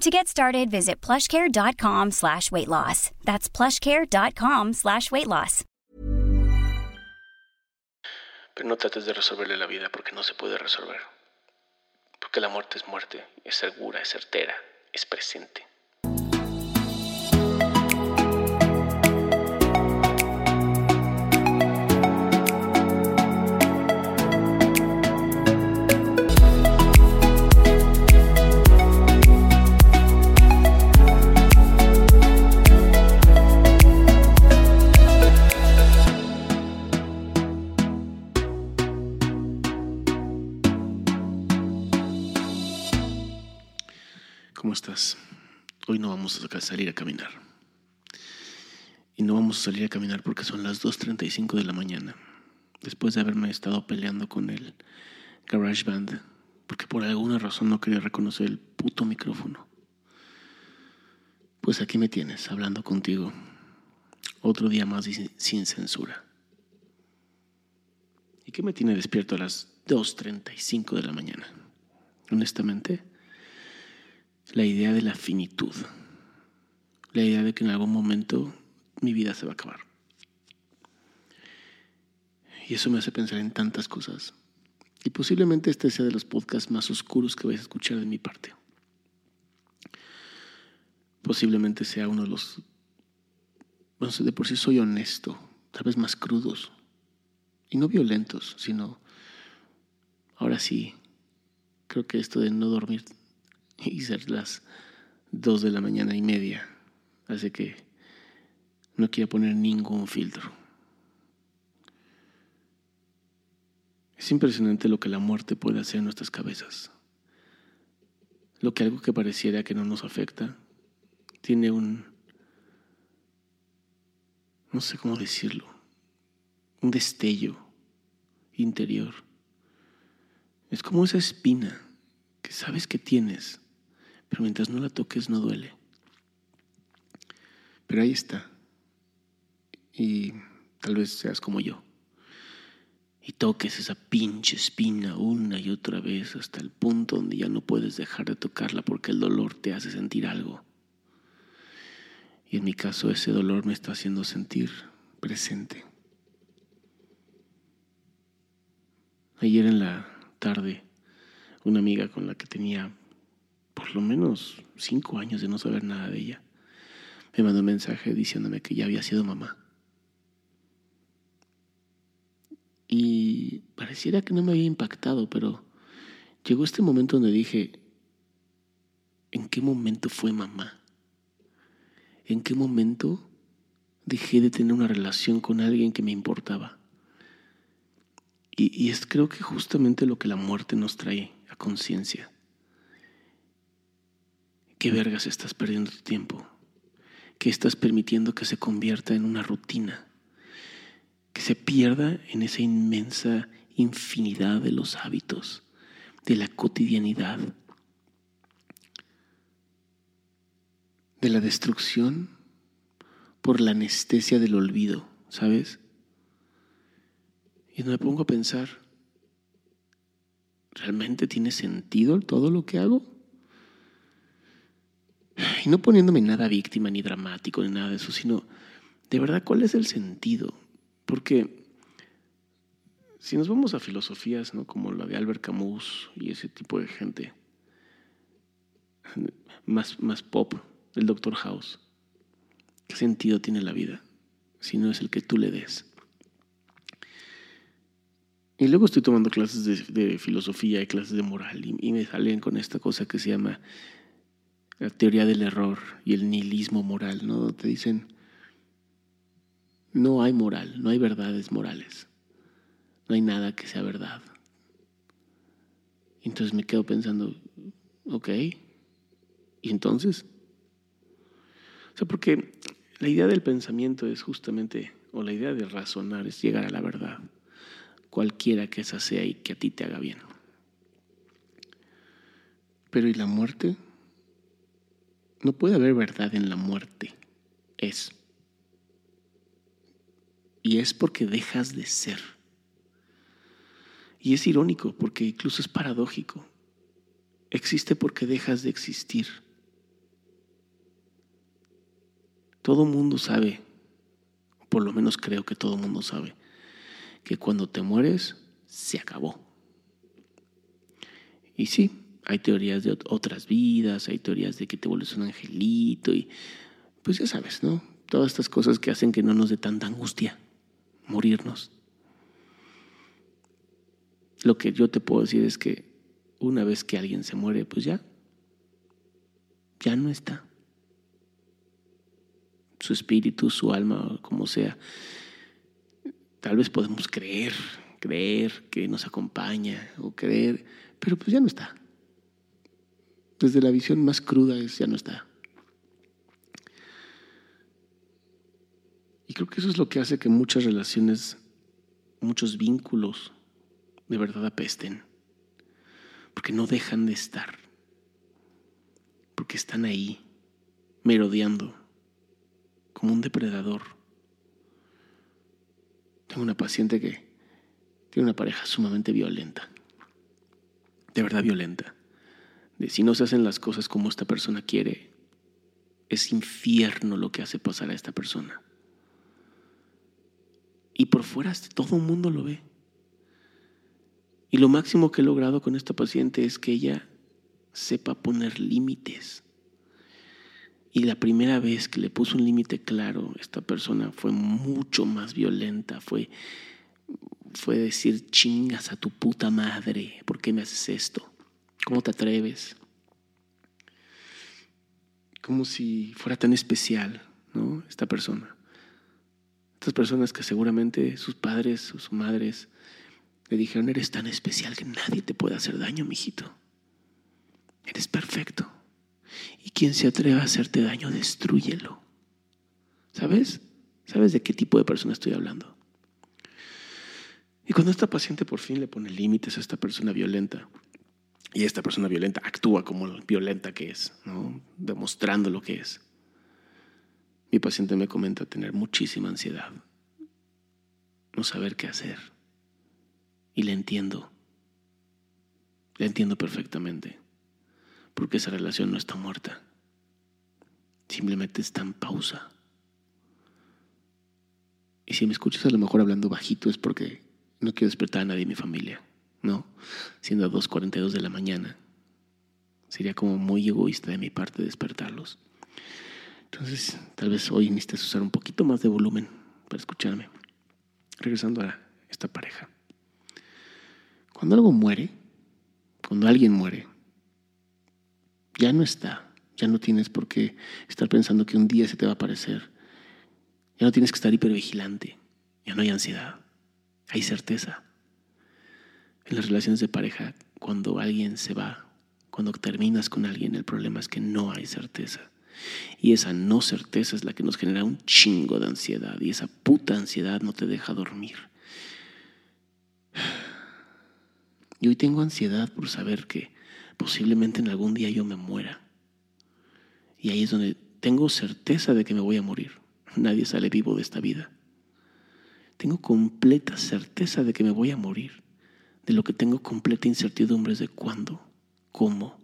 To get started, visit plushcare.com slash weight loss. That's plushcare.com slash weight loss. Pero no trates de resolverle la vida porque no se puede resolver. Porque la muerte es muerte, es segura, es certera, es presente. Salir a caminar. Y no vamos a salir a caminar porque son las 2.35 de la mañana. Después de haberme estado peleando con el GarageBand. Porque por alguna razón no quería reconocer el puto micrófono. Pues aquí me tienes, hablando contigo. Otro día más sin censura. ¿Y qué me tiene despierto a las 2.35 de la mañana? Honestamente, la idea de la finitud, la idea de que en algún momento mi vida se va a acabar. Y eso me hace pensar en tantas cosas. Y posiblemente este sea de los podcasts más oscuros que vais a escuchar de mi parte. Posiblemente sea uno de los... Bueno, de por sí soy honesto, tal vez más crudos. Y no violentos, sino... Ahora sí, creo que esto de no dormir y ser las dos de la mañana y media. Así que no quiero poner ningún filtro. Es impresionante lo que la muerte puede hacer en nuestras cabezas. Lo que algo que pareciera que no nos afecta tiene un... no sé cómo decirlo, un destello interior. Es como esa espina que sabes que tienes, pero mientras no la toques no duele. Pero ahí está. Y tal vez seas como yo. Y toques esa pinche espina una y otra vez hasta el punto donde ya no puedes dejar de tocarla porque el dolor te hace sentir algo. Y en mi caso ese dolor me está haciendo sentir presente. Ayer en la tarde, una amiga con la que tenía por lo menos cinco años de no saber nada de ella, me mandó un mensaje diciéndome que ya había sido mamá. Y pareciera que no me había impactado, pero llegó este momento donde dije, ¿en qué momento fue mamá? ¿En qué momento dejé de tener una relación con alguien que me importaba? Y, y es creo que justamente lo que la muerte nos trae a conciencia. ¿Qué vergas estás perdiendo tu tiempo? ¿Qué estás permitiendo que se convierta en una rutina? Que se pierda en esa inmensa infinidad de los hábitos, de la cotidianidad, de la destrucción por la anestesia del olvido, ¿sabes? Y me pongo a pensar, ¿Realmente tiene sentido todo lo que hago? Y no poniéndome nada víctima ni dramático ni nada de eso, sino de verdad cuál es el sentido. Porque si nos vamos a filosofías ¿no? como la de Albert Camus y ese tipo de gente, más, más pop, el Doctor House, ¿qué sentido tiene la vida si no es el que tú le des? Y luego estoy tomando clases de, filosofía y clases de moral y, me salen con esta cosa que se llama la teoría del error y el nihilismo moral, ¿no? Te dicen, no hay moral, no hay verdades morales, no hay nada que sea verdad. Entonces me quedo pensando, ok, ¿y entonces? O sea, porque la idea del pensamiento es justamente, o la idea de razonar es llegar a la verdad cualquiera que esa sea y que a ti te haga bien. Pero ¿y la muerte? No puede haber verdad en la muerte. Es. Y es porque dejas de ser. Y es irónico porque incluso es paradójico. Existe porque dejas de existir. Todo mundo sabe, por lo menos creo que todo mundo sabe, que cuando te mueres se acabó. Y sí, hay teorías de otras vidas, hay teorías de que te vuelves un angelito y pues ya sabes, ¿no? Todas estas cosas que hacen que no nos dé tanta angustia morirnos. Lo que yo te puedo decir es que una vez que alguien se muere, pues ya, ya no está. Su espíritu, su alma, como sea, Tal vez podemos creer, creer que nos acompaña o creer, pero pues ya no está. Desde la visión más cruda es ya no está. Y creo que eso es lo que hace que muchas relaciones, muchos vínculos de verdad apesten. Porque no dejan de estar. Porque están ahí, merodeando, como un depredador tengo una paciente que tiene una pareja sumamente violenta, de verdad violenta. Si no se hacen las cosas como esta persona quiere, es infierno lo que hace pasar a esta persona. Y por fuera todo el mundo lo ve. Y lo máximo que he logrado con esta paciente es que ella sepa poner límites. Y la primera vez que le puso un límite claro, esta persona fue mucho más violenta, fue, fue decir chingas a tu puta madre, ¿por qué me haces esto? ¿Cómo te atreves? Como si fuera tan especial, ¿no? Esta persona. Estas personas que seguramente sus padres o sus madres le dijeron, eres tan especial que nadie te puede hacer daño, mijito. Eres perfecto. Y quien se atreva a hacerte daño, destruyelo. ¿Sabes? ¿Sabes de qué tipo de persona estoy hablando? Y cuando esta paciente por fin le pone límites a esta persona violenta, y esta persona violenta actúa como violenta que es, ¿no? demostrando lo que es, mi paciente me comenta tener muchísima ansiedad, no saber qué hacer. Y le entiendo, le entiendo perfectamente porque esa relación no está muerta. Simplemente está en pausa. Y si me escuchas a lo mejor hablando bajito es porque no quiero despertar a nadie en mi familia, ¿no? Siendo 2.42 de la mañana. Sería como muy egoísta de mi parte despertarlos. Entonces, tal vez hoy necesites usar un poquito más de volumen para escucharme. Regresando a esta pareja. Cuando algo muere, cuando alguien muere, ya no está. Ya no tienes por qué estar pensando que un día se te va a aparecer. Ya no tienes que estar hipervigilante. Ya no hay ansiedad. Hay certeza. En las relaciones de pareja, cuando alguien se va, cuando terminas con alguien, el problema es que no hay certeza. Y esa no certeza es la que nos genera un chingo de ansiedad. Y esa puta ansiedad no te deja dormir. Y hoy tengo ansiedad por saber que posiblemente en algún día yo me muera. Y ahí es donde tengo certeza de que me voy a morir. Nadie sale vivo de esta vida. Tengo completa certeza de que me voy a morir, De lo que tengo completa incertidumbre es de cuándo, cómo,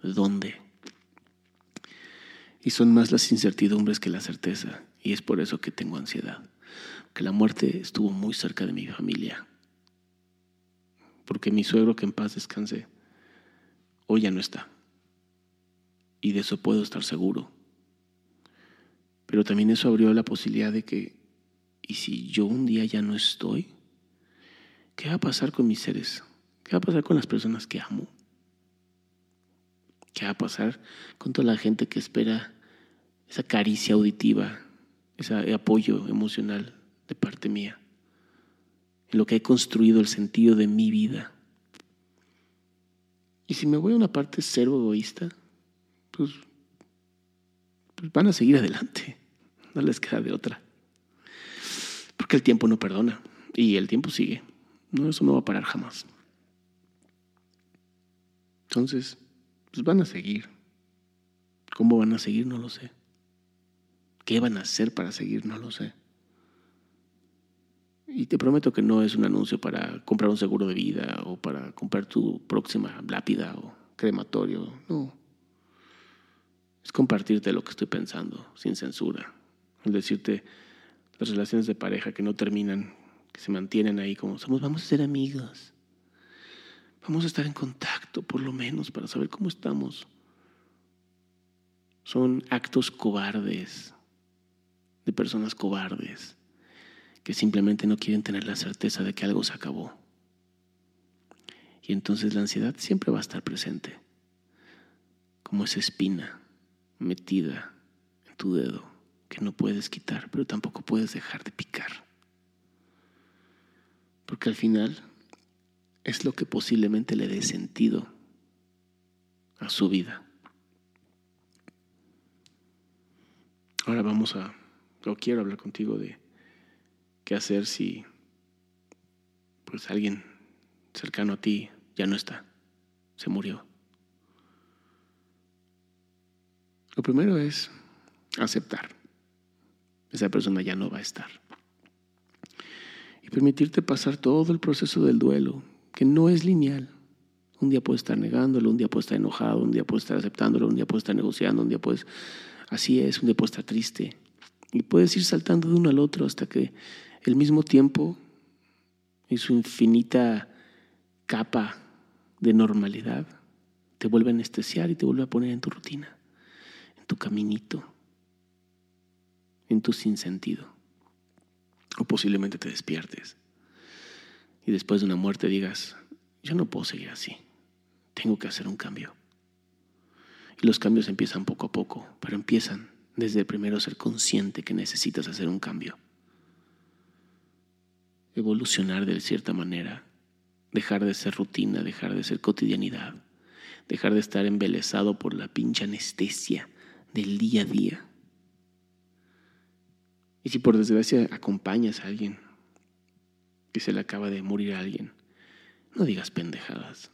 dónde. Y son más las incertidumbres que la certeza. Y es por eso que tengo ansiedad. Que la muerte estuvo muy cerca de mi familia. Porque mi suegro, que en paz descanse, hoy ya no está. Y de eso puedo estar seguro. Pero también eso abrió la posibilidad de que, ¿y si yo un día ya no estoy? ¿Qué va a pasar con mis seres? ¿Qué va a pasar con las personas que amo? ¿Qué va a pasar con toda la gente que espera esa caricia auditiva, ese apoyo emocional de parte mía? En lo que he construido el sentido de mi vida. Y si me voy a una parte cero egoísta, pues, pues van a seguir adelante. No les queda de otra. Porque el tiempo no perdona. Y el tiempo sigue. No, eso no va a parar jamás. Entonces, pues van a seguir. ¿Cómo van a seguir? No lo sé. ¿Qué van a hacer para seguir? No lo sé. Y te prometo que no es un anuncio para comprar un seguro de vida o para comprar tu próxima lápida o crematorio. No. Es compartirte lo que estoy pensando, sin censura. Es decirte las relaciones de pareja que no terminan, que se mantienen ahí como somos, vamos a ser amigos. Vamos a estar en contacto, por lo menos, para saber cómo estamos. Son actos cobardes, de personas cobardes, que simplemente no quieren tener la certeza de que algo se acabó. Y entonces la ansiedad siempre va a estar presente, como esa espina metida en tu dedo que no puedes quitar, pero tampoco puedes dejar de picar. Porque al final es lo que posiblemente le dé sentido a su vida. Ahora vamos a, o quiero hablar contigo de qué hacer si pues alguien cercano a ti ya no está, se murió. Lo primero es aceptar. Esa persona ya no va a estar. Y permitirte pasar todo el proceso del duelo, que no es lineal. Un día puedes estar negándolo, un día puedes estar enojado, un día puedes estar aceptándolo, un día puedes estar negociando, un día puedes... Así es, un día puedes estar triste. Y puedes ir saltando de uno al otro hasta que el mismo tiempo y su infinita capa de normalidad te vuelve a anestesiar y te vuelve a poner en tu rutina, en tu caminito, en tu sinsentido. O posiblemente te despiertes y después de una muerte digas, yo no puedo seguir así, tengo que hacer un cambio. Y los cambios empiezan poco a poco, pero empiezan desde primero ser consciente que necesitas hacer un cambio. Evolucionar de cierta manera, dejar de ser rutina, dejar de ser cotidianidad, dejar de estar embelesado por la pincha anestesia del día a día. Y si por desgracia acompañas a alguien que se le acaba de morir a alguien, no digas pendejadas.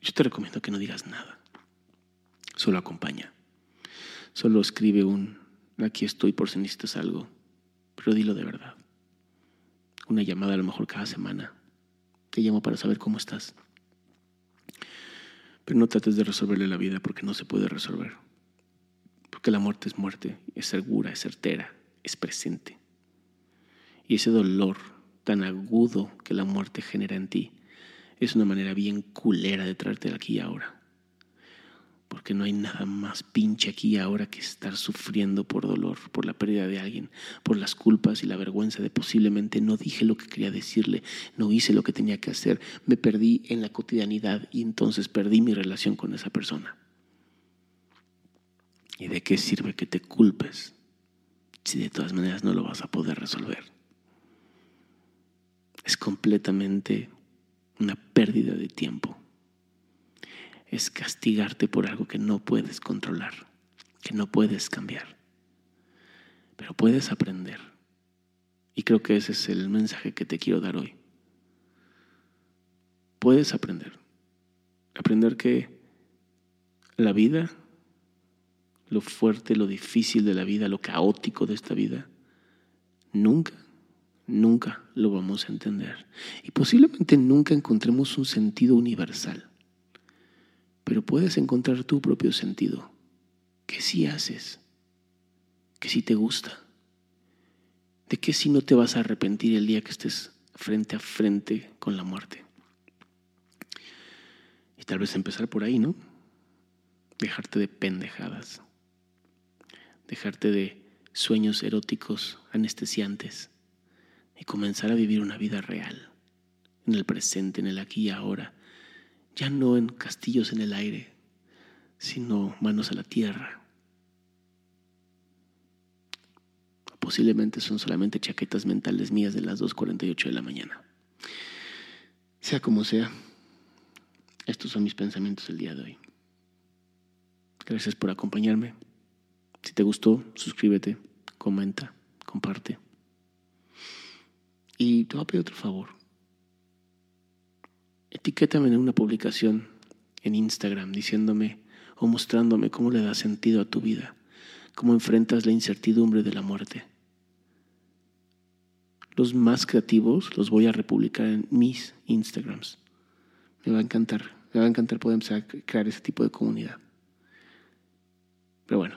Yo te recomiendo que no digas nada. Solo acompaña. Solo escribe un aquí estoy por si necesitas algo, pero dilo de verdad. Una llamada a lo mejor cada semana. Te llamo para saber cómo estás. Pero no trates de resolverle la vida porque no se puede resolver. Porque la muerte es muerte, es segura, es certera, es presente. Y ese dolor tan agudo que la muerte genera en ti es una manera bien culera de traerte aquí y ahora. Porque no hay nada más pinche aquí y ahora que estar sufriendo por dolor, por la pérdida de alguien, por las culpas y la vergüenza de posiblemente no dije lo que quería decirle, no hice lo que tenía que hacer, me perdí en la cotidianidad y entonces perdí mi relación con esa persona. ¿Y de qué sirve que te culpes si de todas maneras no lo vas a poder resolver? es completamente una pérdida de tiempo. Es castigarte por algo que no puedes controlar, que no puedes cambiar. Pero puedes aprender. Y creo que ese es el mensaje que te quiero dar hoy. Puedes aprender. Aprender que la vida, lo fuerte, lo difícil de la vida, lo caótico de esta vida, nunca nunca lo vamos a entender. Y posiblemente nunca encontremos un sentido universal. Pero puedes encontrar tu propio sentido, que sí haces, que sí te gusta, de que sí no te vas a arrepentir el día que estés frente a frente con la muerte. Y tal vez empezar por ahí, ¿no? Dejarte de pendejadas, dejarte de sueños eróticos anestesiantes y comenzar a vivir una vida real, en el presente, en el aquí y ahora, ya no en castillos en el aire, sino manos a la tierra. Posiblemente son solamente chaquetas mentales mías de las 2.48 de la mañana. Sea como sea, estos son mis pensamientos del día de hoy. Gracias por acompañarme. Si te gustó, suscríbete, comenta, comparte. Y te voy a pedir otro favor. Etiquétame en una publicación en Instagram diciéndome o mostrándome cómo le da sentido a tu vida, cómo enfrentas la incertidumbre de la muerte. Los más creativos los voy a republicar en mis Instagrams. Me va a encantar, me va a encantar poder crear ese tipo de comunidad. Pero bueno,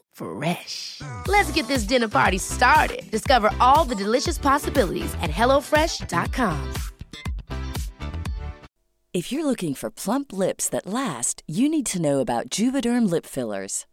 Fresh. Let's get this dinner party started. Discover all the delicious possibilities at hellofresh.com. If you're looking for plump lips that last, you need to know about Juvederm lip fillers.